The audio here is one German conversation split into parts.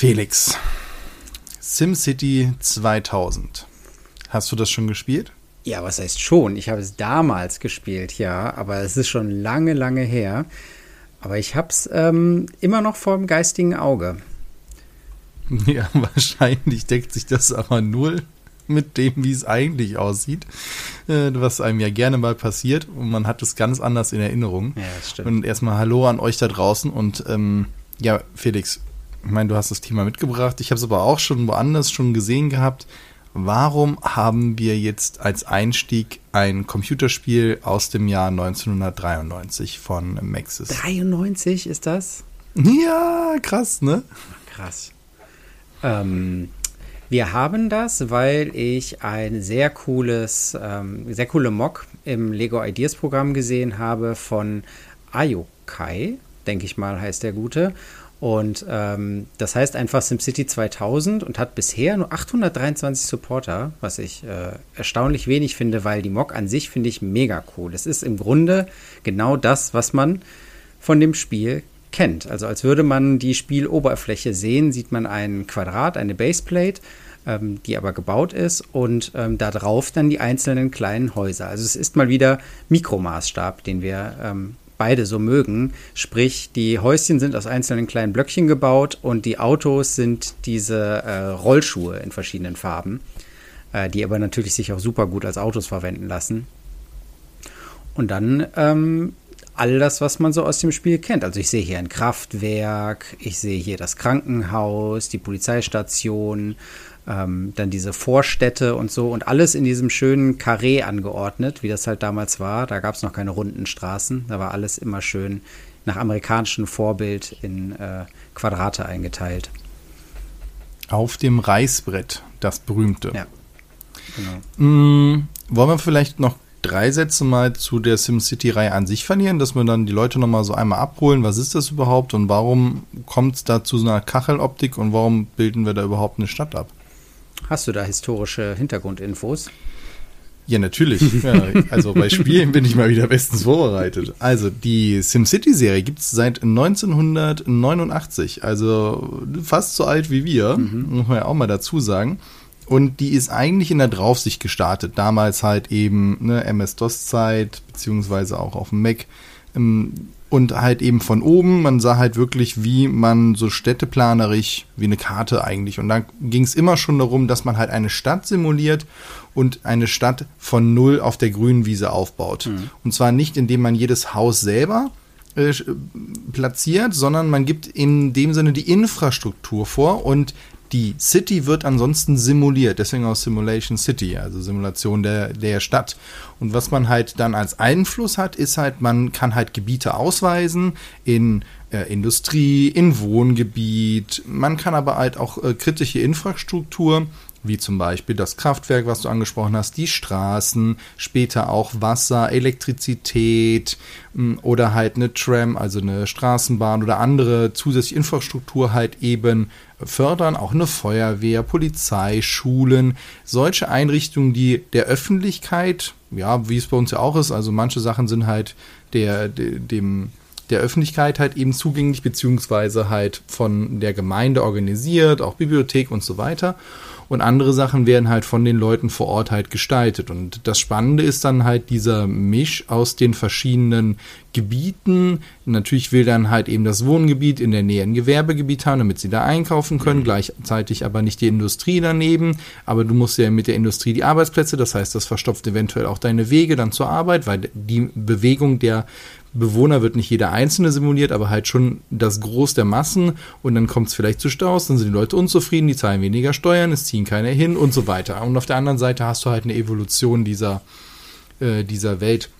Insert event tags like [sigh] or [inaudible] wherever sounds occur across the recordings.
Felix, SimCity 2000. Hast du das schon gespielt? Ja, was heißt schon? Ich habe es damals gespielt, ja, aber es ist schon lange, lange her. Aber ich habe es ähm, immer noch vor dem geistigen Auge. [laughs] Ja, wahrscheinlich deckt sich das aber null mit dem, wie es eigentlich aussieht, äh, was einem ja gerne mal passiert und man hat es ganz anders in Erinnerung. Ja, das stimmt. Und erstmal Hallo an euch da draußen und ähm, ja, Felix, ich meine, du hast das Thema mitgebracht, ich habe es aber auch schon woanders schon gesehen gehabt. Warum haben wir jetzt als Einstieg ein Computerspiel aus dem Jahr 1993 von Maxis? 93 ist das? Ja, krass, ne? Krass. Ähm, wir haben das, weil ich ein sehr cooles, ähm, sehr coole Mock im Lego Ideas Programm gesehen habe von Ayokai, denke ich mal, heißt der gute. Und ähm, das heißt einfach SimCity 2000 und hat bisher nur 823 Supporter, was ich äh, erstaunlich wenig finde, weil die Mock an sich finde ich mega cool. Es ist im Grunde genau das, was man von dem Spiel kennt. Also als würde man die Spieloberfläche sehen, sieht man ein Quadrat, eine Baseplate, ähm, die aber gebaut ist und ähm, da drauf dann die einzelnen kleinen Häuser. Also es ist mal wieder Mikromaßstab, den wir ähm, beide so mögen. Sprich, die Häuschen sind aus einzelnen kleinen Blöckchen gebaut und die Autos sind diese äh, Rollschuhe in verschiedenen Farben, äh, die aber natürlich sich auch super gut als Autos verwenden lassen. Und dann ähm, all das, was man so aus dem Spiel kennt. Also ich sehe hier ein Kraftwerk, ich sehe hier das Krankenhaus, die Polizeistation, ähm, dann diese Vorstädte und so und alles in diesem schönen Karree angeordnet, wie das halt damals war. Da gab es noch keine runden Straßen, da war alles immer schön nach amerikanischem Vorbild in äh, Quadrate eingeteilt. Auf dem Reißbrett, das berühmte. Ja. Genau. Mm, wollen wir vielleicht noch drei Sätze mal zu der SimCity-Reihe an sich verlieren, dass wir dann die Leute nochmal so einmal abholen, was ist das überhaupt und warum kommt es da zu so einer Kacheloptik und warum bilden wir da überhaupt eine Stadt ab? Hast du da historische Hintergrundinfos? Ja, natürlich. [laughs] Ja, also bei Spielen bin ich mal wieder bestens vorbereitet. Also die SimCity-Serie gibt es seit 1989, also fast so alt wie wir, mhm. muss man ja auch mal dazu sagen. Und die ist eigentlich in der Draufsicht gestartet. Damals halt eben ne, MS-DOS-Zeit, beziehungsweise auch auf dem Mac. Ähm, und halt eben von oben, man sah halt wirklich, wie man so städteplanerisch, wie eine Karte eigentlich. Und da ging es immer schon darum, dass man halt eine Stadt simuliert und eine Stadt von null auf der grünen Wiese aufbaut. Mhm. Und zwar nicht, indem man jedes Haus selber äh, platziert, sondern man gibt in dem Sinne die Infrastruktur vor und die City wird ansonsten simuliert, deswegen auch Simulation City, also Simulation der, der Stadt. Und was man halt dann als Einfluss hat, ist halt, man kann halt Gebiete ausweisen in äh, Industrie, in Wohngebiet. Man kann aber halt auch äh, kritische Infrastruktur wie zum Beispiel das Kraftwerk, was du angesprochen hast, die Straßen, später auch Wasser, Elektrizität oder halt eine Tram, also eine Straßenbahn oder andere zusätzliche Infrastruktur halt eben fördern, auch eine Feuerwehr, Polizei, Schulen, solche Einrichtungen, die der Öffentlichkeit, ja, wie es bei uns ja auch ist, also manche Sachen sind halt der, dem der Öffentlichkeit halt eben zugänglich, beziehungsweise halt von der Gemeinde organisiert, auch Bibliothek und so weiter und andere Sachen werden halt von den Leuten vor Ort halt gestaltet. Und das Spannende ist dann halt dieser Misch aus den verschiedenen Gebieten. Natürlich will dann halt eben das Wohngebiet in der Nähe ein Gewerbegebiet haben, damit sie da einkaufen können, gleichzeitig aber nicht die Industrie daneben. Aber du musst ja mit der Industrie die Arbeitsplätze, das heißt, das verstopft eventuell auch deine Wege dann zur Arbeit, weil die Bewegung der Bewohner wird nicht jeder einzelne simuliert, aber halt schon das Groß der Massen und dann kommt es vielleicht zu Staus, dann sind die Leute unzufrieden, die zahlen weniger Steuern, es ziehen keiner hin und so weiter. Und auf der anderen Seite hast du halt eine Evolution dieser, äh, dieser Welt.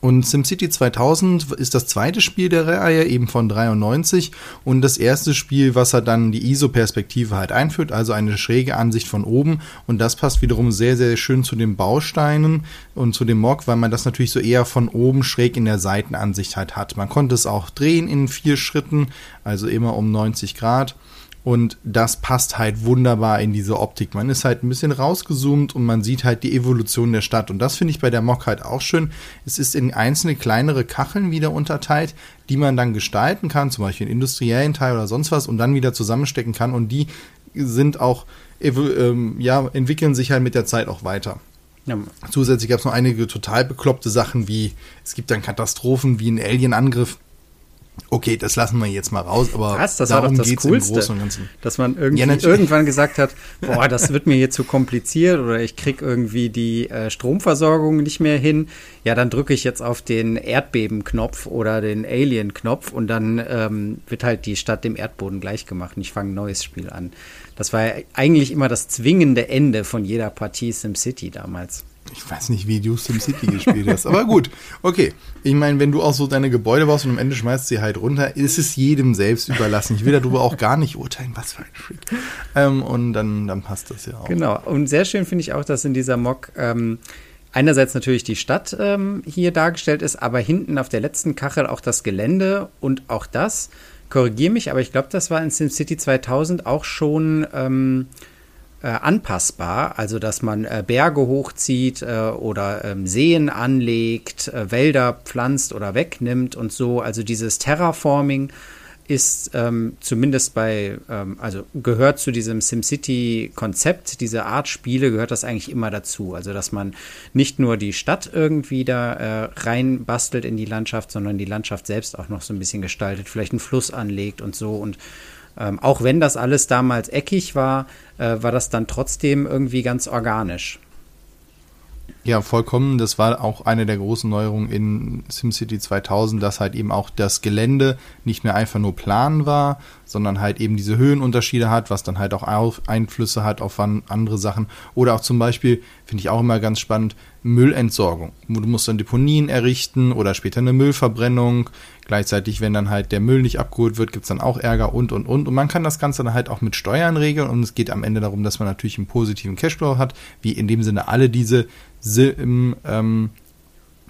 Und SimCity 2000 ist das zweite Spiel der Reihe, eben von 93 und das erste Spiel, was er dann die ISO-Perspektive halt einführt, also eine schräge Ansicht von oben. Und das passt wiederum sehr, sehr schön zu den Bausteinen und zu dem Mock, weil man das natürlich so eher von oben schräg in der Seitenansicht halt hat. Man konnte es auch drehen in vier Schritten, also immer um 90 Grad Und das passt halt wunderbar in diese Optik. Man ist halt ein bisschen rausgezoomt und man sieht halt die Evolution der Stadt. Und das finde ich bei der Mock halt auch schön. Es ist in einzelne kleinere Kacheln wieder unterteilt, die man dann gestalten kann, zum Beispiel einen industriellen Teil oder sonst was, und dann wieder zusammenstecken kann. Und die sind auch, ähm, ja, entwickeln sich halt mit der Zeit auch weiter. Ja. Zusätzlich gab es noch einige total bekloppte Sachen, wie es gibt dann Katastrophen wie ein Alien-Angriff Okay, das lassen wir jetzt mal raus, aber Was? das war doch das Coolste, dass man irgendwie ja, irgendwann gesagt hat, boah, das wird mir hier zu kompliziert oder ich krieg irgendwie die äh, Stromversorgung nicht mehr hin. Ja, dann drücke ich jetzt auf den Erdbebenknopf oder den Alien-Knopf und dann ähm, wird halt die Stadt dem Erdboden gleichgemacht und ich fange ein neues Spiel an. Das war ja eigentlich immer das zwingende Ende von jeder Partie SimCity damals. Ich weiß nicht, wie du SimCity gespielt hast, aber gut. Okay. Ich meine, wenn du auch so deine Gebäude baust und am Ende schmeißt sie halt runter, ist es jedem selbst überlassen. Ich will darüber auch gar nicht urteilen, was für ein Freak. Ähm, und dann, dann passt das ja auch. Genau. Und sehr schön finde ich auch, dass in dieser Mock ähm, einerseits natürlich die Stadt ähm, hier dargestellt ist, aber hinten auf der letzten Kachel auch das Gelände und auch das. Korrigiere mich, aber ich glaube, das war in SimCity 2000 auch schon ähm, äh, anpassbar, also dass man äh, Berge hochzieht äh, oder ähm, Seen anlegt, äh, Wälder pflanzt oder wegnimmt und so. Also dieses Terraforming ist ähm, zumindest bei, ähm, also gehört zu diesem SimCity-Konzept, diese Art Spiele gehört das eigentlich immer dazu. Also dass man nicht nur die Stadt irgendwie da äh, reinbastelt in die Landschaft, sondern die Landschaft selbst auch noch so ein bisschen gestaltet, vielleicht einen Fluss anlegt und so und ähm, auch wenn das alles damals eckig war, äh, war das dann trotzdem irgendwie ganz organisch. Ja, vollkommen. Das war auch eine der großen Neuerungen in SimCity 2000, dass halt eben auch das Gelände nicht mehr einfach nur plan war, sondern halt eben diese Höhenunterschiede hat, was dann halt auch Einflüsse hat auf andere Sachen. Oder auch zum Beispiel, finde ich auch immer ganz spannend, Müllentsorgung. Du musst dann Deponien errichten oder später eine Müllverbrennung. Gleichzeitig, wenn dann halt der Müll nicht abgeholt wird, gibt es dann auch Ärger und und und. Und man kann das Ganze dann halt auch mit Steuern regeln und es geht am Ende darum, dass man natürlich einen positiven Cashflow hat, wie in dem Sinne alle diese Sim, ähm,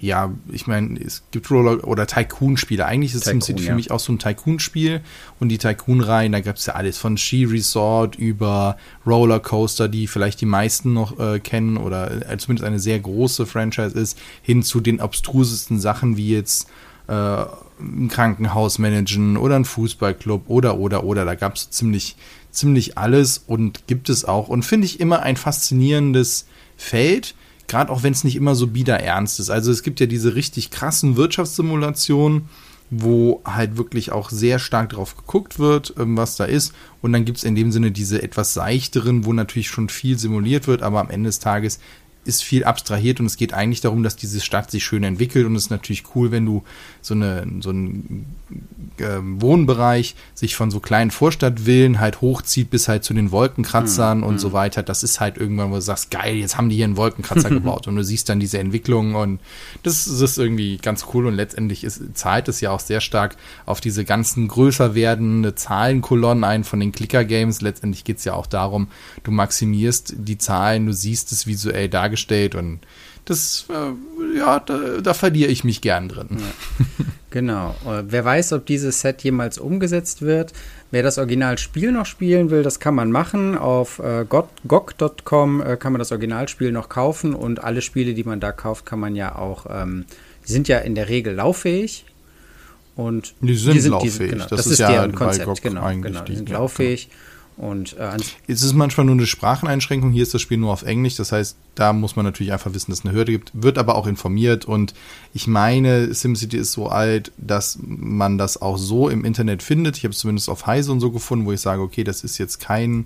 ja, ich meine, es gibt Roller- oder Tycoon-Spiele. Eigentlich ist SimCity ja. für mich auch so ein Tycoon-Spiel. Und die Tycoon-Reihen, da gab es ja alles von Ski Resort über Rollercoaster, die vielleicht die meisten noch äh, kennen oder äh, zumindest eine sehr große Franchise ist, hin zu den abstrusesten Sachen wie jetzt äh, ein Krankenhaus managen oder ein Fußballclub oder, oder, oder. Da gab es ziemlich, ziemlich alles und gibt es auch. Und finde ich immer ein faszinierendes Feld Gerade auch wenn es nicht immer so bieder ernst ist. Also es gibt ja diese richtig krassen Wirtschaftssimulationen, wo halt wirklich auch sehr stark drauf geguckt wird, ähm, was da ist. Und dann gibt es in dem Sinne diese etwas seichteren, wo natürlich schon viel simuliert wird, aber am Ende des Tages ist viel abstrahiert und es geht eigentlich darum, dass diese Stadt sich schön entwickelt und es ist natürlich cool, wenn du so, eine, so einen äh, Wohnbereich sich von so kleinen Vorstadtvillen halt hochzieht bis halt zu den Wolkenkratzern mhm. und so mhm. weiter. Das ist halt irgendwann, wo du sagst, geil, jetzt haben die hier einen Wolkenkratzer [laughs] gebaut und du siehst dann diese Entwicklung und das, das ist irgendwie ganz cool und letztendlich ist, zahlt es ja auch sehr stark auf diese ganzen größer werdende Zahlenkolonnen ein von den Clicker-Games. Letztendlich geht es ja auch darum, du maximierst die Zahlen, du siehst es visuell dargestellt dargestellt und das, äh, ja, da, da, verliere ich mich gern drin. Ja. Genau. Äh, wer weiß, ob dieses Set jemals umgesetzt wird. Wer das Originalspiel noch spielen will, das kann man machen. Auf äh, GOG.com äh, kann man das Originalspiel noch kaufen und alle Spiele, die man da kauft, kann man ja auch, ähm, die sind ja in der Regel lauffähig. Und die sind, die sind lauffähig. Die, genau, das, das, ist, ist ja deren Konzept, genau, genau. Die sind lauffähig. Ja. Und äh, es ist manchmal nur eine Spracheneinschränkung. Hier ist das Spiel nur auf Englisch. Das heißt, da muss man natürlich einfach wissen, dass es eine Hürde gibt. Wird aber auch informiert. Und ich meine, SimCity ist so alt, dass man das auch so im Internet findet. Ich habe es zumindest auf Heise und so gefunden, wo ich sage, okay, das ist jetzt kein,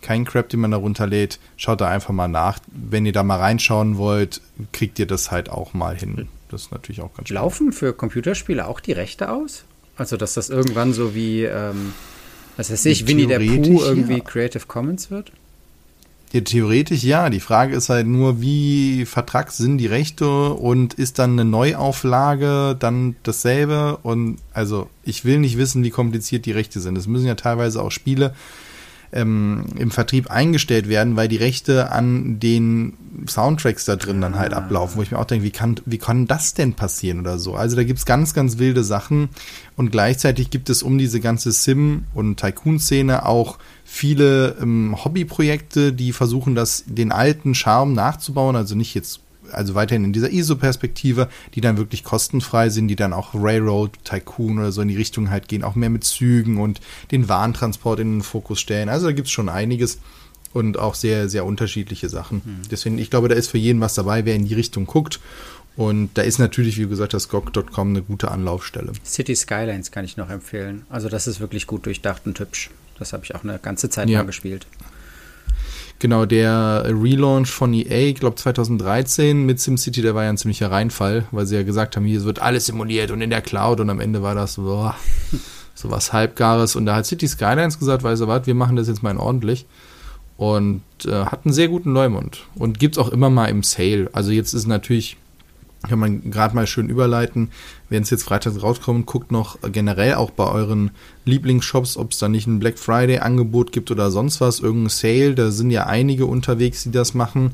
kein Crap, den man da runterlädt. Schaut da einfach mal nach. Wenn ihr da mal reinschauen wollt, kriegt ihr das halt auch mal hin. Das ist natürlich auch ganz spannend. Laufen für Computerspiele auch die Rechte aus? Also, dass das irgendwann so wie. Ähm was weiß ich, Winnie der Pooh irgendwie ja. Creative Commons wird? Ja, theoretisch ja. Die Frage ist halt nur, wie vertrags sind die Rechte und ist dann eine Neuauflage dann dasselbe? Und also, ich will nicht wissen, wie kompliziert die Rechte sind. Es müssen ja teilweise auch Spiele ähm, im Vertrieb eingestellt werden, weil die Rechte an den Soundtracks da drin dann halt ah. ablaufen, wo ich mir auch denke, wie kann, wie kann das denn passieren oder so? Also da gibt's ganz, ganz wilde Sachen und gleichzeitig gibt es um diese ganze Sim- und Tycoon-Szene auch viele ähm, Hobbyprojekte, die versuchen, das den alten Charme nachzubauen, also nicht jetzt also weiterhin in dieser ISO-Perspektive, die dann wirklich kostenfrei sind, die dann auch Railroad Tycoon oder so in die Richtung halt gehen, auch mehr mit Zügen und den Warentransport in den Fokus stellen. Also da gibt es schon einiges und auch sehr, sehr unterschiedliche Sachen. Mhm. Deswegen, ich glaube, da ist für jeden was dabei, wer in die Richtung guckt. Und da ist natürlich, wie gesagt, das GOG.com eine gute Anlaufstelle. City Skylines kann ich noch empfehlen. Also das ist wirklich gut durchdacht und hübsch. Das habe ich auch eine ganze Zeit ja. lang gespielt. Genau, der Relaunch von EA, ich glaube 2013 mit SimCity, der war ja ein ziemlicher Reinfall, weil sie ja gesagt haben, hier wird alles simuliert und in der Cloud und am Ende war das boah, [laughs] so was Halbgares und da hat City Skylines gesagt, weißt du was, wir machen das jetzt mal in ordentlich und äh, hat einen sehr guten Leumund und gibt es auch immer mal im Sale. Also jetzt ist natürlich kann man gerade mal schön überleiten. Wenn es jetzt freitags rauskommt, guckt noch generell auch bei euren Lieblingsshops, ob es da nicht ein Black Friday Angebot gibt oder sonst was, irgendein Sale. Da sind ja einige unterwegs, die das machen.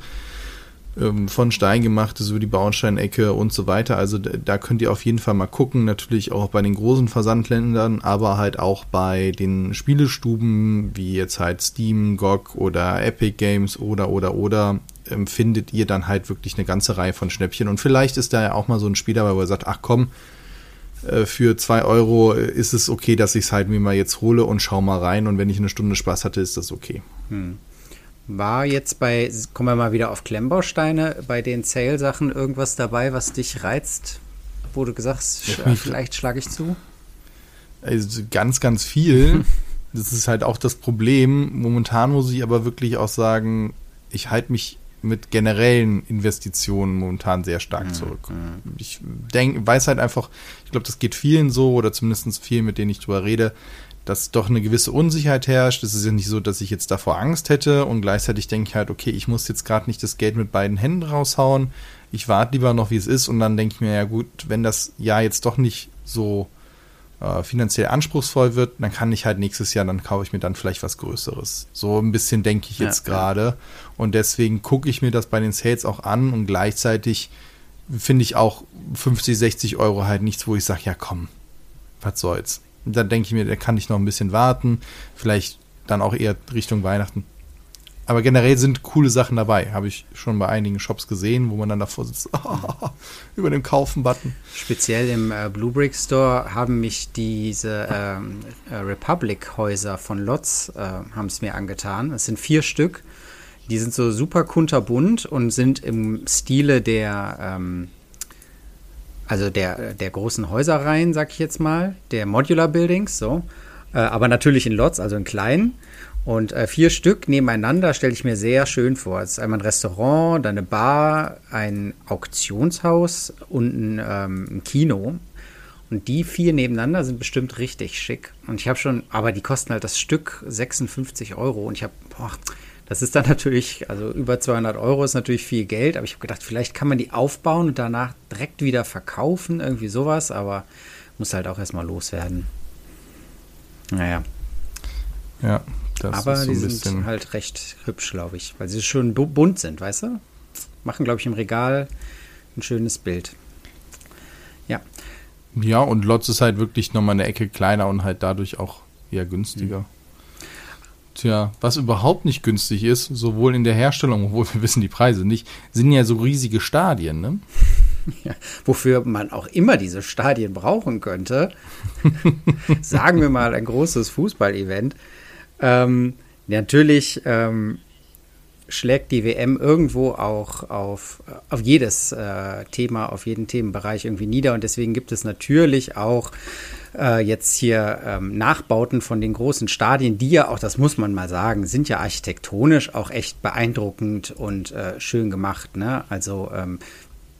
Ähm, von Stein gemacht, so die Bauernsteinecke und so weiter. Also da könnt ihr auf jeden Fall mal gucken. Natürlich auch bei den großen Versandländern, aber halt auch bei den Spielestuben, wie jetzt halt Steam, GOG oder Epic Games oder, oder, oder ähm, findet ihr dann halt wirklich eine ganze Reihe von Schnäppchen. Und vielleicht ist da ja auch mal so ein Spieler, wo er sagt, ach komm, äh, für zwei Euro ist es okay, dass ich es halt mir mal jetzt hole und schau mal rein. Und wenn ich eine Stunde Spaß hatte, ist das okay. Hm. War jetzt bei, kommen wir mal wieder auf Klemmbausteine, bei den Sale-Sachen irgendwas dabei, was dich reizt, wo du gesagt hast, ja, vielleicht schlage ich zu? Also ganz, ganz viel. [laughs] das ist halt auch das Problem. Momentan muss ich aber wirklich auch sagen, ich halte mich mit generellen Investitionen momentan sehr stark mhm, zurück. Mhm. Ich denk, weiß halt einfach, ich glaube, das geht vielen so oder zumindest vielen, mit denen ich drüber rede, dass doch eine gewisse Unsicherheit herrscht. Es ist ja nicht so, dass ich jetzt davor Angst hätte und gleichzeitig denke ich halt, okay, ich muss jetzt gerade nicht das Geld mit beiden Händen raushauen. Ich warte lieber noch, wie es ist und dann denke ich mir, ja gut, wenn das Jahr jetzt doch nicht so äh, finanziell anspruchsvoll wird, dann kann ich halt nächstes Jahr, dann kaufe ich mir dann vielleicht was Größeres. So ein bisschen denke ich jetzt ja, gerade. Ja. Und deswegen gucke ich mir das bei den Sales auch an und gleichzeitig finde ich auch 50, 60 Euro halt nichts, wo ich sage, ja komm, was soll's. Und dann denke ich mir, da kann ich noch ein bisschen warten. Vielleicht dann auch eher Richtung Weihnachten. Aber generell sind coole Sachen dabei. Habe ich schon bei einigen Shops gesehen, wo man dann davor sitzt, [laughs] über dem Kaufen-Button. Speziell im äh, Blue Brick Store haben mich diese ähm, äh, Republic-Häuser von Lotz äh, mir angetan. Es sind vier Stück. Die sind so super kunterbunt und sind im Stile der ähm, also der, der großen Häuserreihen, sag ich jetzt mal, der Modular Buildings, so. Äh, aber natürlich in Lots, also in kleinen. Und äh, vier Stück nebeneinander stelle ich mir sehr schön vor. Es ist einmal ein Restaurant, dann eine Bar, ein Auktionshaus und ein, ähm, ein Kino. Und die vier nebeneinander sind bestimmt richtig schick. Und ich habe schon, aber die kosten halt das Stück 56 Euro. Und ich habe, boah, das ist dann natürlich, also über 200 Euro ist natürlich viel Geld, aber ich habe gedacht, vielleicht kann man die aufbauen und danach direkt wieder verkaufen, irgendwie sowas, aber muss halt auch erstmal loswerden. Naja. Ja, das aber so die sind halt recht hübsch, glaube ich, weil sie schön bunt sind, weißt du? Machen, glaube ich, im Regal ein schönes Bild. Ja. Ja, und Lotz ist halt wirklich nochmal eine Ecke kleiner und halt dadurch auch eher günstiger. Mhm. Tja, was überhaupt nicht günstig ist, sowohl in der Herstellung, obwohl wir [laughs] wissen die Preise nicht, sind ja so riesige Stadien, ne? [laughs] Ja, wofür man auch immer diese Stadien brauchen könnte. [laughs] Sagen wir mal ein großes Fußballevent. Ähm, natürlich ähm, schlägt die WM irgendwo auch auf, auf jedes äh, Thema, auf jeden Themenbereich irgendwie nieder. Und deswegen gibt es natürlich auch äh, jetzt hier ähm, Nachbauten von den großen Stadien, die ja auch, das muss man mal sagen, sind ja architektonisch auch echt beeindruckend und äh, schön gemacht. Ne? Also ähm,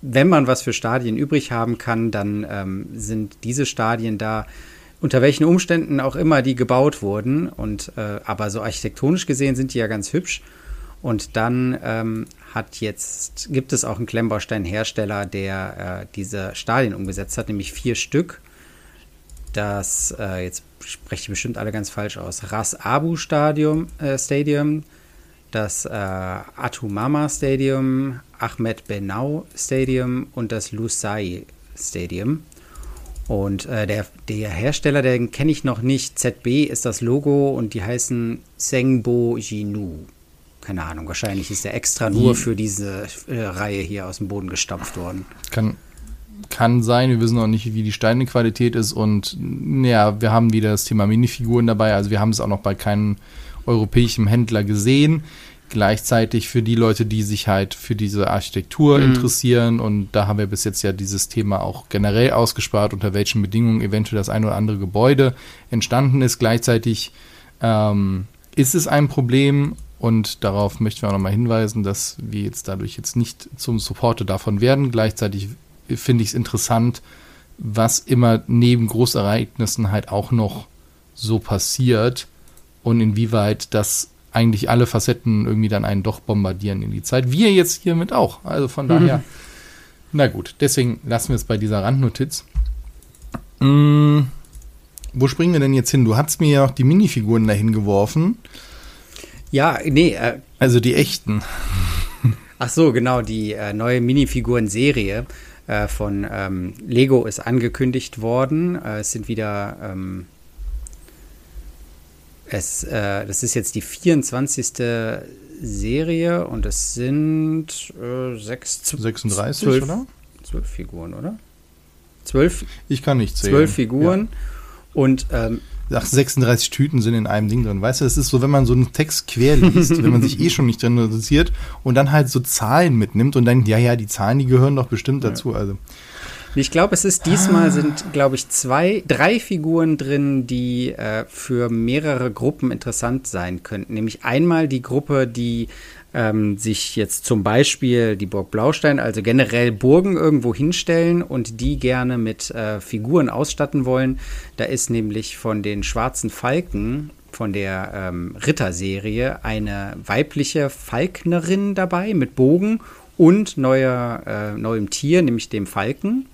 wenn man was für Stadien übrig haben kann, dann ähm, sind diese Stadien da unter welchen Umständen auch immer die gebaut wurden. Und äh, aber so architektonisch gesehen sind die ja ganz hübsch. Und dann ähm, hat jetzt gibt es auch einen Klemmbaustein-Hersteller, der äh, diese Stadien umgesetzt hat, nämlich vier Stück das, äh, jetzt spreche ich bestimmt alle ganz falsch aus, Ras Abu Stadium, äh, Stadium, das äh, Atumama Stadium, Ahmed Benau Stadium und das Lusai Stadium. Und äh, der, der Hersteller, den kenne ich noch nicht. ZB ist das Logo und die heißen Sengbo Jinu. Keine Ahnung, wahrscheinlich ist der extra nur für diese äh, Reihe hier aus dem Boden gestampft worden. Kann, kann sein, wir wissen auch nicht, wie die Steinequalität ist und ja, wir haben wieder das Thema Minifiguren dabei, also wir haben es auch noch bei keinem europäischen Händler gesehen. Gleichzeitig für die Leute, die sich halt für diese Architektur mhm. interessieren und da haben wir bis jetzt ja dieses Thema auch generell ausgespart, unter welchen Bedingungen eventuell das ein oder andere Gebäude entstanden ist. Gleichzeitig ähm, ist es ein Problem und darauf möchten wir auch nochmal hinweisen, dass wir jetzt dadurch jetzt nicht zum Supporter davon werden. Gleichzeitig finde ich es interessant, was immer neben Großereignissen halt auch noch so passiert und inwieweit das eigentlich alle Facetten irgendwie dann einen doch bombardieren in die Zeit. Wir jetzt hiermit auch. Also von daher, mhm. na gut, deswegen lassen wir es bei dieser Randnotiz. Hm, wo springen wir denn jetzt hin? Du hast mir ja auch die Minifiguren dahin geworfen. Ja, nee. Äh, also die echten. Ach so, genau, die äh, neue Minifiguren-Serie äh, von ähm, Lego ist angekündigt worden. Äh, es sind wieder ähm, es, äh, das ist jetzt die 24. Serie und es sind äh, sechs, 36, 12, oder? Zwölf Figuren, oder? Zwölf? Ich kann nicht zählen. Zwölf Figuren. Ja. Und ähm, Ach, 36 Tüten sind in einem Ding drin. Weißt du, das ist so, wenn man so einen Text quer liest, [laughs] wenn man sich eh schon nicht drin interessiert und dann halt so Zahlen mitnimmt und denkt, ja, ja, die Zahlen, die gehören doch bestimmt dazu. Ja. Also ich glaube, es ist diesmal sind, glaube ich, zwei, drei Figuren drin, die äh, für mehrere Gruppen interessant sein könnten. Nämlich einmal die Gruppe, die ähm, sich jetzt zum Beispiel die Burg Blaustein, also generell Burgen irgendwo hinstellen und die gerne mit äh, Figuren ausstatten wollen. Da ist nämlich von den schwarzen Falken von der ähm, Ritterserie eine weibliche Falknerin dabei mit Bogen und neuer, äh, neuem Tier, nämlich dem Falken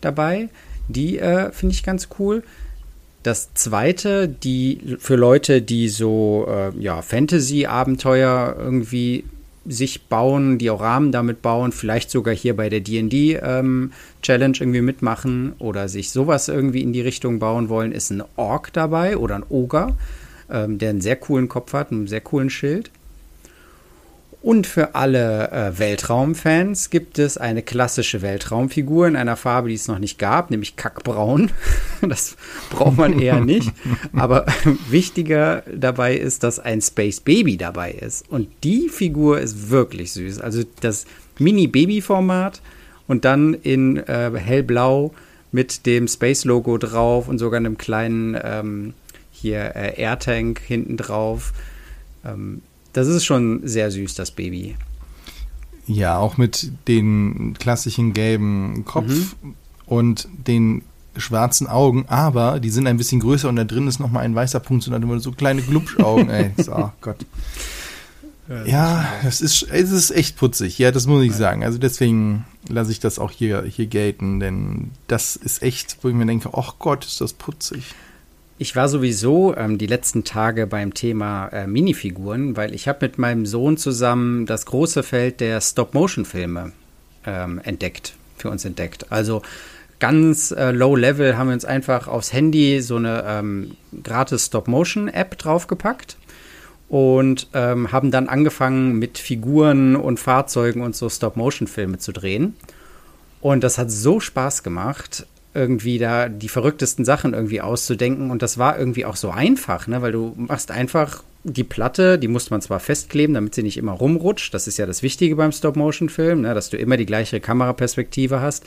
dabei. Die äh, finde ich ganz cool. Das zweite, die für Leute, die so äh, ja, Fantasy-Abenteuer irgendwie sich bauen, die auch Rahmen damit bauen, vielleicht sogar hier bei der DD-Challenge ähm, irgendwie mitmachen oder sich sowas irgendwie in die Richtung bauen wollen, ist ein Ork dabei oder ein Ogre, ähm, der einen sehr coolen Kopf hat, einen sehr coolen Schild. Und für alle äh, Weltraumfans gibt es eine klassische Weltraumfigur in einer Farbe, die es noch nicht gab, nämlich Kackbraun. [laughs] Das braucht man eher [laughs] nicht. Aber wichtiger dabei ist, dass ein Space Baby dabei ist. Und die Figur ist wirklich süß. Also das Mini-Baby-Format und dann in äh, hellblau mit dem Space-Logo drauf und sogar einem kleinen ähm, hier äh, Airtank hinten drauf. Ähm, das ist schon sehr süß, das Baby. Ja, auch mit den klassischen gelben Kopf mhm. und den schwarzen Augen, aber die sind ein bisschen größer und da drin ist nochmal ein weißer Punkt, sondern immer so kleine Glubschaugen, ey. [laughs] So, oh Gott. Ja, es ist, es ist echt putzig, ja, das muss ich sagen. Also deswegen lasse ich das auch hier, hier gelten, denn das ist echt, wo ich mir denke, ach Gott, ist das putzig. Ich war sowieso ähm, die letzten Tage beim Thema äh, Minifiguren, weil ich habe mit meinem Sohn zusammen das große Feld der Stop-Motion-Filme ähm, entdeckt, für uns entdeckt. Also ganz äh, low level haben wir uns einfach aufs Handy so eine ähm, gratis Stop-Motion-App draufgepackt und ähm, haben dann angefangen mit Figuren und Fahrzeugen und so Stop-Motion-Filme zu drehen. Und das hat so Spaß gemacht irgendwie da die verrücktesten Sachen irgendwie auszudenken. Und das war irgendwie auch so einfach, ne? weil du machst einfach die Platte, die muss man zwar festkleben, damit sie nicht immer rumrutscht. Das ist ja das Wichtige beim Stop-Motion-Film, ne? dass du immer die gleiche Kameraperspektive hast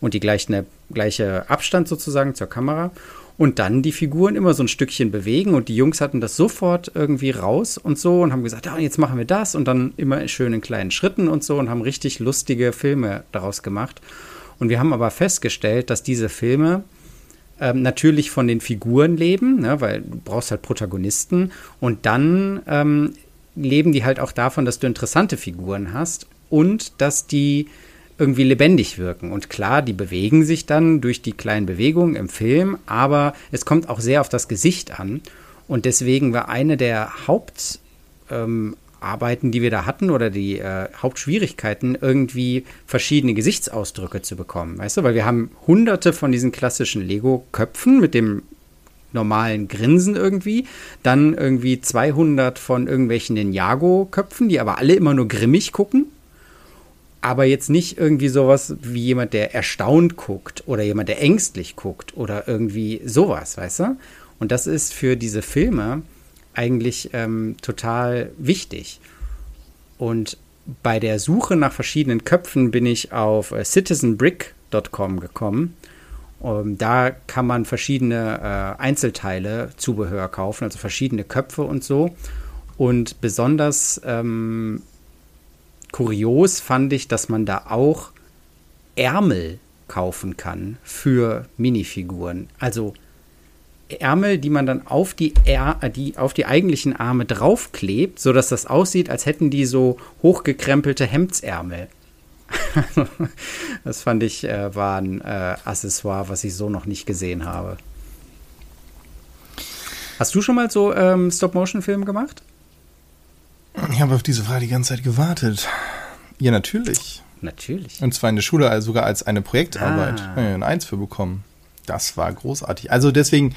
und die gleiche, gleiche Abstand sozusagen zur Kamera. Und dann die Figuren immer so ein Stückchen bewegen und die Jungs hatten das sofort irgendwie raus und so und haben gesagt, ja, jetzt machen wir das und dann immer in kleinen Schritten und so und haben richtig lustige Filme daraus gemacht. Und wir haben aber festgestellt, dass diese Filme ähm, natürlich von den Figuren leben, ne, weil du brauchst halt Protagonisten. Und dann ähm, leben die halt auch davon, dass du interessante Figuren hast und dass die irgendwie lebendig wirken. Und klar, die bewegen sich dann durch die kleinen Bewegungen im Film, aber es kommt auch sehr auf das Gesicht an. Und deswegen war eine der Hauptarbeiten, ähm, die wir da hatten, oder die äh, Hauptschwierigkeiten, irgendwie verschiedene Gesichtsausdrücke zu bekommen. Weißt du, weil wir haben hunderte von diesen klassischen Lego-Köpfen mit dem normalen Grinsen irgendwie. Dann irgendwie 200 von irgendwelchen Ninjago-Köpfen, die aber alle immer nur grimmig gucken. Aber jetzt nicht irgendwie sowas wie jemand, der erstaunt guckt oder jemand, der ängstlich guckt oder irgendwie sowas, weißt du? Und das ist für diese Filme eigentlich ähm, total wichtig. Und bei der Suche nach verschiedenen Köpfen bin ich auf äh, citizenbrick.com gekommen. Um, ähm, da kann man verschiedene äh, Einzelteile, Zubehör kaufen, also verschiedene Köpfe und so. Und besonders ähm, kurios fand ich, dass man da auch Ärmel kaufen kann für Minifiguren. Also Ärmel, die man dann auf die, Är äh, die, auf die eigentlichen Arme draufklebt, sodass das aussieht, als hätten die so hochgekrempelte Hemdsärmel. [laughs] das fand ich, äh, war ein äh, Accessoire, was ich so noch nicht gesehen habe. Hast du schon mal so ähm, Stop-Motion-Film gemacht? Ich habe auf diese Frage die ganze Zeit gewartet. Ja, natürlich. Natürlich. Und zwar in der Schule also sogar als eine Projektarbeit. Ah. Ja, eine Eins für bekommen. Das war großartig. Also deswegen,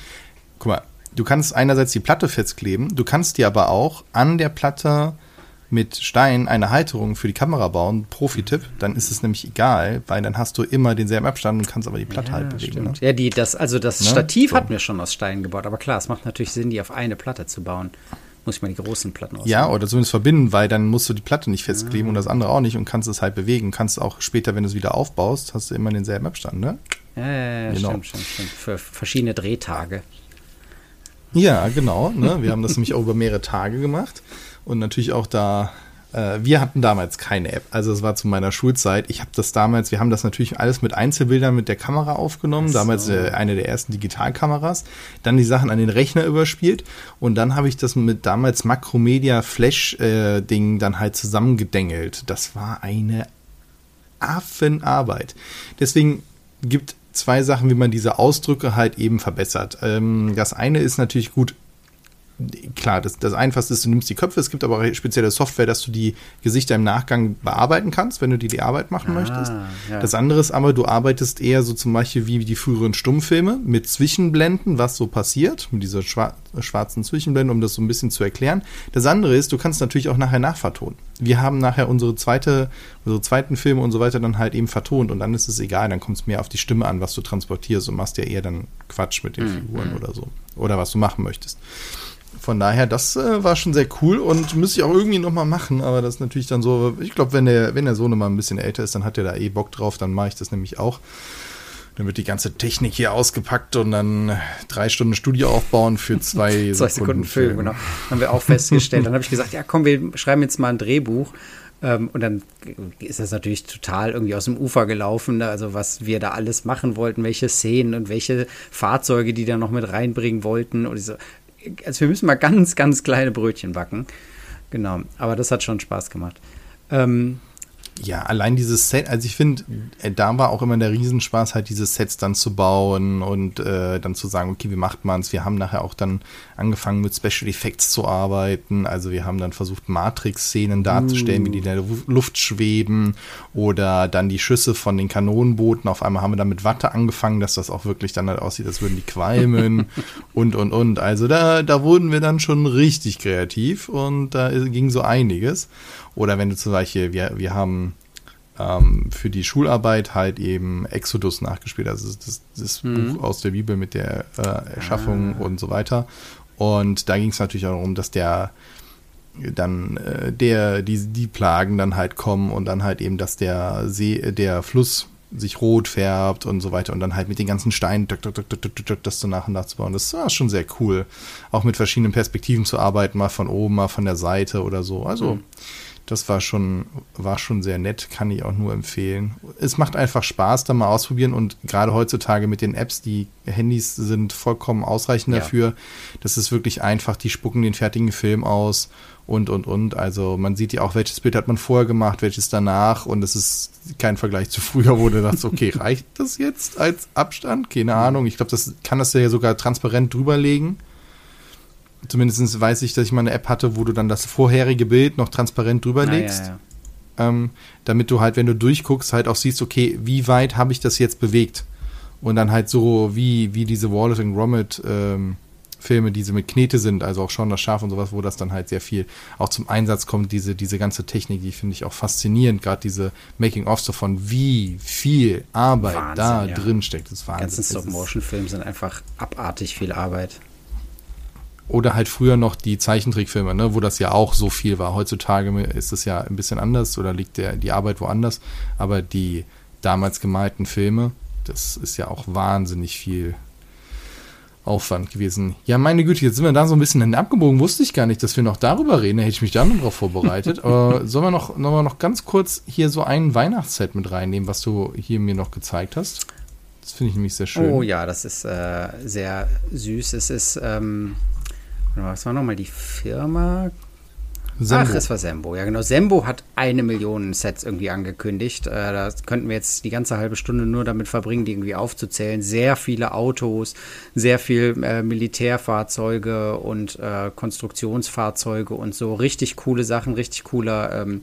guck mal, du kannst einerseits die Platte festkleben, du kannst dir aber auch an der Platte mit Stein eine Halterung für die Kamera bauen, Profi-Tipp, dann ist es nämlich egal, weil dann hast du immer denselben Abstand und kannst aber die Platte ja, halt bewegen. Ne? Ja, die, das, also das ne? Stativ so. hatten wir schon aus Stein gebaut, aber klar, es macht natürlich Sinn, die auf eine Platte zu bauen. Muss ich mal die großen Platten ausbauen. Ja, oder zumindest verbinden, weil dann musst du die Platte nicht festkleben ja. und das andere auch nicht und kannst es halt bewegen. Kannst auch später, wenn du es wieder aufbaust, hast du immer denselben Abstand, ne? Ja, ja, ja genau. stimmt, stimmt, stimmt. Für verschiedene Drehtage. Ja, genau. Ne? Wir haben das nämlich auch über mehrere Tage gemacht und natürlich auch da äh, wir hatten damals keine App. Also es war zu meiner Schulzeit. Ich habe das damals, wir haben das natürlich alles mit Einzelbildern mit der Kamera aufgenommen. So. Damals äh, eine der ersten Digitalkameras. Dann die Sachen an den Rechner überspielt. Und dann habe ich das mit damals Makromedia Flash-Ding äh, dann halt zusammengedengelt. Das war eine Affenarbeit. Deswegen gibt zwei Sachen, wie man diese Ausdrücke halt eben verbessert. Ähm, das eine ist natürlich gut, klar, das, das Einfachste ist, du nimmst die Köpfe, es gibt aber auch spezielle Software, dass du die Gesichter im Nachgang bearbeiten kannst, wenn du dir die Arbeit machen ah, möchtest. Ja. Das andere ist aber, du arbeitest eher so zum Beispiel wie die früheren Stummfilme mit Zwischenblenden, was so passiert, mit dieser schwarzen Zwischenblende, um das so ein bisschen zu erklären. Das andere ist, du kannst natürlich auch nachher nachvertonen. Wir haben nachher unsere zweite, unsere zweiten Filme und so weiter dann halt eben vertont und dann ist es egal, dann kommt es mehr auf die Stimme an, was du transportierst und machst ja eher dann Quatsch mit den mhm. Figuren oder so. Oder was du machen möchtest. Von daher, das äh, war schon sehr cool und müsste ich auch irgendwie nochmal machen, aber das ist natürlich dann so, ich glaube, wenn der, wenn der Sohn mal ein bisschen älter ist, dann hat er da eh Bock drauf, dann mache ich das nämlich auch. Dann wird die ganze Technik hier ausgepackt und dann drei Stunden Studio aufbauen für [laughs] zwei, zwei Sekunden, Sekunden Film. Film. Genau. Haben wir auch festgestellt. dann habe ich gesagt, ja komm, wir schreiben jetzt mal ein Drehbuch. Ähm, und dann ist das natürlich total irgendwie aus dem Ufer gelaufen, ne? also was wir da alles machen wollten, welche Szenen und welche Fahrzeuge die da noch mit reinbringen wollten. Und ich so, also wir müssen mal ganz, ganz kleine Brötchen backen. Genau, aber das hat schon Spaß gemacht. Ähm, ja, allein dieses Set, also ich finde, äh, da war auch immer der Riesenspaß, halt diese Sets dann zu bauen und äh, dann zu sagen, okay, wie macht man es? Wir haben nachher auch dann angefangen mit Special Effects zu arbeiten. Also wir haben dann versucht, Matrix-Szenen darzustellen, uh. wie die in der Luft schweben oder dann die Schüsse von den Kanonenbooten. Auf einmal haben wir dann mit Watte angefangen, dass das auch wirklich dann halt aussieht, als würden die qualmen [laughs] und, und, und. Also da, da wurden wir dann schon richtig kreativ und da ging so einiges. Oder wenn du zum Beispiel, wir, wir haben ähm, für die Schularbeit halt eben Exodus nachgespielt, also das, das mhm. Buch aus der Bibel mit der äh, Erschaffung ah. und so weiter. Und da ging es natürlich auch darum, dass der dann äh, der die die Plagen dann halt kommen und dann halt eben, dass der See der Fluss sich rot färbt und so weiter und dann halt mit den ganzen Steinen das so nach und nach zu bauen. Das war schon sehr cool. Auch mit verschiedenen Perspektiven zu arbeiten, mal von oben, mal von der Seite oder so. Also mhm Das war schon, war schon sehr nett, kann ich auch nur empfehlen. Es macht einfach Spaß, da mal ausprobieren und gerade heutzutage mit den Apps, die Handys sind vollkommen ausreichend ja. dafür. Das ist wirklich einfach, die spucken den fertigen Film aus und, und, und. Also man sieht ja auch, welches Bild hat man vorher gemacht, welches danach und es ist kein Vergleich zu früher, wo du dachtest, okay, [laughs] reicht das jetzt als Abstand? Keine Ahnung. Ich glaube, das kann das ja sogar transparent drüberlegen Zumindest weiß ich, dass ich mal eine App hatte, wo du dann das vorherige Bild noch transparent drüber legst. Ja, ja, ja. Ähm, damit du halt, wenn du durchguckst, halt auch siehst, okay, wie weit habe ich das jetzt bewegt? Und dann halt so wie, wie diese Wallace and Gromit ähm, Filme, die so mit Knete sind, also auch schon das Schaf und sowas, wo das dann halt sehr viel auch zum Einsatz kommt, diese, diese ganze Technik, die finde ich auch faszinierend, gerade diese Making-ofs davon, wie viel Arbeit Wahnsinn, da ja. drin steckt. Das ist Wahnsinn. Die ganzen Stop-Motion-Filme sind einfach abartig viel Arbeit. Oder halt früher noch die Zeichentrickfilme, ne, wo das ja auch so viel war. Heutzutage ist es ja ein bisschen anders oder liegt der, die Arbeit woanders. Aber die damals gemalten Filme, das ist ja auch wahnsinnig viel Aufwand gewesen. Ja, meine Güte, jetzt sind wir da so ein bisschen abgebogen. Wusste ich gar nicht, dass wir noch darüber reden. Da hätte ich mich da noch drauf vorbereitet. [laughs] Aber sollen wir noch, noch, noch ganz kurz hier so ein Weihnachtsset mit reinnehmen, was du hier mir noch gezeigt hast? Das finde ich nämlich sehr schön. Oh ja, das ist äh, sehr süß. Es ist ähm, was war nochmal die Firma? Sembo. Ach, es war Sembo. Ja, genau. Sembo hat eine Million Sets irgendwie angekündigt. Äh, da könnten wir jetzt die ganze halbe Stunde nur damit verbringen, die irgendwie aufzuzählen. Sehr viele Autos, sehr viel äh, Militärfahrzeuge und äh, Konstruktionsfahrzeuge und so. Richtig coole Sachen, richtig cooler ähm,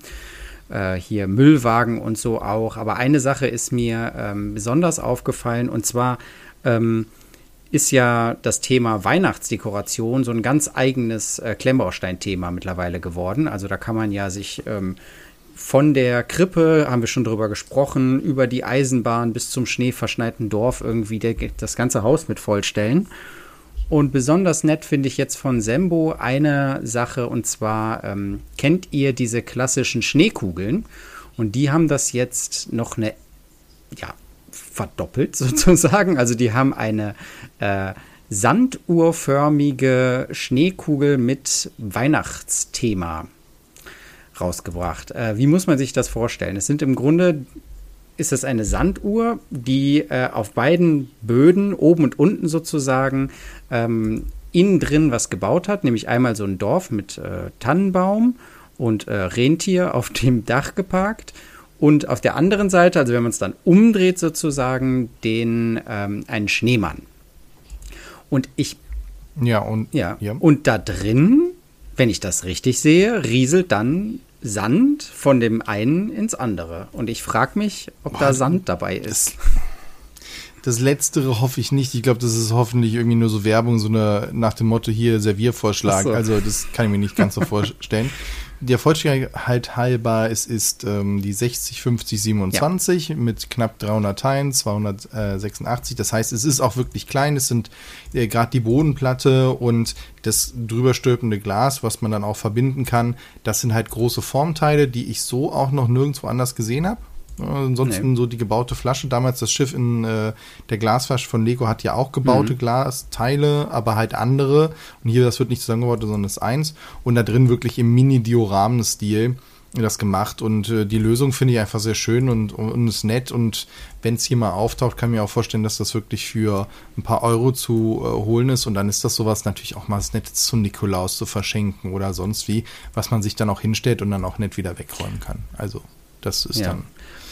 äh, hier Müllwagen und so auch. Aber eine Sache ist mir ähm, besonders aufgefallen und zwar ähm, ist ja das Thema Weihnachtsdekoration so ein ganz eigenes äh, Klemmbaustein-Thema mittlerweile geworden. Also da kann man ja sich ähm, von der Krippe, haben wir schon drüber gesprochen, über die Eisenbahn bis zum schneeverschneiten Dorf irgendwie der, das ganze Haus mit vollstellen. Und besonders nett finde ich jetzt von Sembo eine Sache und zwar ähm, kennt ihr diese klassischen Schneekugeln und die haben das jetzt noch eine ja, verdoppelt [laughs] sozusagen. Also die haben eine äh, sanduhrförmige Schneekugel mit Weihnachtsthema rausgebracht. Äh, wie muss man sich das vorstellen? Es sind im Grunde ist es eine Sanduhr, die äh, auf beiden Böden, oben und unten sozusagen, ähm, innen drin was gebaut hat, nämlich einmal so ein Dorf mit äh, Tannenbaum und äh, Rentier auf dem Dach geparkt und auf der anderen Seite, also wenn man es dann umdreht sozusagen, den ähm, einen Schneemann. Und ich ja und ja, ja und da drin, wenn ich das richtig sehe, rieselt dann Sand von dem einen ins andere. Und ich frage mich, ob Boah, da Sand dabei ist. Das Letztere hoffe ich nicht. Ich glaube, das ist hoffentlich irgendwie nur so Werbung, so eine nach dem Motto hier Serviervorschlag. So. Also das kann ich mir nicht ganz so vorstellen [laughs] der Vollständigkeit halber, es ist ähm, die 60, 50, 27 ja. mit knapp 300 Teilen, 286. Das heißt, es ist auch wirklich klein. Es sind äh, gerade die Bodenplatte und das drüberstülpende Glas, was man dann auch verbinden kann. Das sind halt große Formteile, die ich so auch noch nirgendwo anders gesehen habe. Ansonsten nee. so die gebaute Flasche. Damals das Schiff in äh, der Glasflasche von Lego hat ja auch gebaute mhm. Glasteile, aber halt andere. Und hier, das wird nicht zusammengebaut, sondern das ist eins. Und da drin wirklich im Mini-Dioramen-Stil das gemacht. Und äh, die Lösung finde ich einfach sehr schön und, und ist nett. Und wenn es hier mal auftaucht, kann ich mir auch vorstellen, dass das wirklich für ein paar Euro zu äh, holen ist. Und dann ist das sowas natürlich auch mal das Nettes zum Nikolaus zu verschenken oder sonst wie, was man sich dann auch hinstellt und dann auch nett wieder wegräumen kann. Also, das ist ja. dann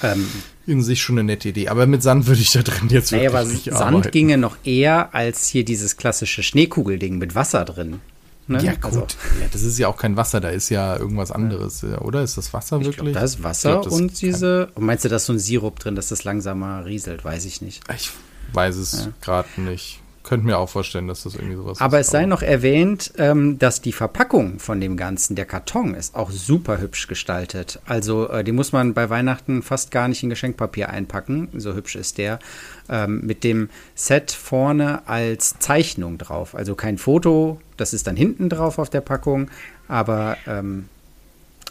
ähm, in sich schon eine nette Idee. Aber mit Sand würde ich da drin jetzt naja, wirklich aber nicht Sand arbeiten. ginge noch eher als hier dieses klassische Schneekugelding mit Wasser drin. Ne? Ja, gut. Also. Ja, das ist ja auch kein Wasser, da ist ja irgendwas anderes, ja. oder? Ist das Wasser wirklich? Glaub, da ist Wasser glaub, und diese. Und meinst du, da ist so ein Sirup drin, dass das langsamer rieselt? Weiß ich nicht. Ich weiß es ja. gerade nicht könnte mir auch vorstellen, dass das irgendwie sowas Aber ist. es sei noch erwähnt, ähm, dass die Verpackung von dem Ganzen, der Karton, ist auch super hübsch gestaltet. Also äh, die muss man bei Weihnachten fast gar nicht in Geschenkpapier einpacken. So hübsch ist der. Ähm, mit dem Set vorne als Zeichnung drauf. Also kein Foto, das ist dann hinten drauf auf der Packung, aber ähm,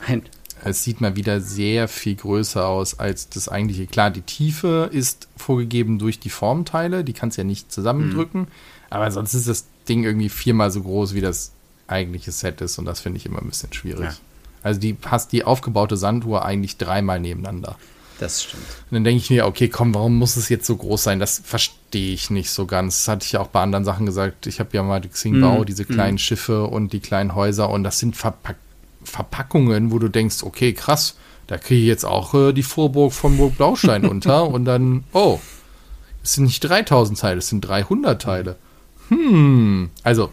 ein es sieht mal wieder sehr viel größer aus als das eigentliche. Klar, die Tiefe ist vorgegeben durch die Formteile, die kannst du ja nicht zusammendrücken, mhm. aber sonst ist das Ding irgendwie viermal so groß, wie das eigentliche Set ist und das finde ich immer ein bisschen schwierig. Ja. Also die hast die aufgebaute Sanduhr eigentlich dreimal nebeneinander. Das stimmt. Und dann denke ich mir, okay, komm, warum muss es jetzt so groß sein? Das verstehe ich nicht so ganz. Das hatte ich ja auch bei anderen Sachen gesagt. Ich habe ja mal die Xingbao, mm, diese kleinen mm. Schiffe und die kleinen Häuser und das sind Verpack Verpackungen, wo du denkst, okay, krass, da kriege ich jetzt auch äh, die Vorburg von Burg Blaustein unter [laughs] und dann, oh, es sind nicht 3000 Teile, es sind 300 Teile. Hm, also,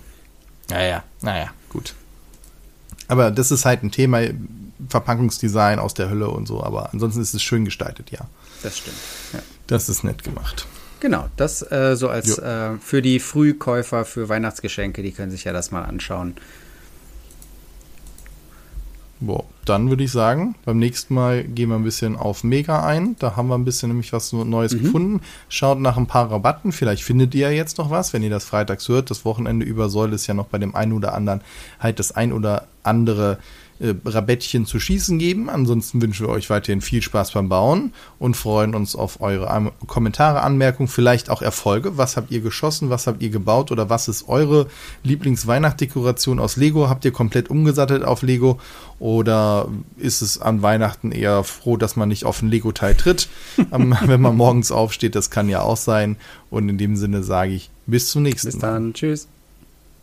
naja, naja, gut. Aber das ist halt ein Thema, Verpackungsdesign aus der Hölle und so, aber ansonsten ist es schön gestaltet, ja. Das stimmt. Ja. Das ist nett gemacht. Genau, das äh, so als äh, für die Frühkäufer für Weihnachtsgeschenke, die können sich ja das mal anschauen. Boah, dann würde ich sagen, beim nächsten Mal gehen wir ein bisschen auf Mega ein. Da haben wir ein bisschen nämlich was Neues mhm. gefunden. Schaut nach ein paar Rabatten. Vielleicht findet ihr ja jetzt noch was, wenn ihr das freitags hört. Das Wochenende über soll es ja noch bei dem einen oder anderen halt das ein oder andere äh, Rabettchen zu schießen geben. Ansonsten wünschen wir euch weiterhin viel Spaß beim Bauen und freuen uns auf eure An Kommentare, Anmerkungen, vielleicht auch Erfolge. Was habt ihr geschossen? Was habt ihr gebaut? Oder was ist eure Lieblingsweihnachtsdekoration aus Lego? Habt ihr komplett umgesattelt auf Lego? Oder ist es an Weihnachten eher froh, dass man nicht auf ein Lego-Teil tritt, [laughs] wenn man morgens aufsteht? Das kann ja auch sein. Und in dem Sinne sage ich bis zum nächsten Mal. Bis dann. Tschüss.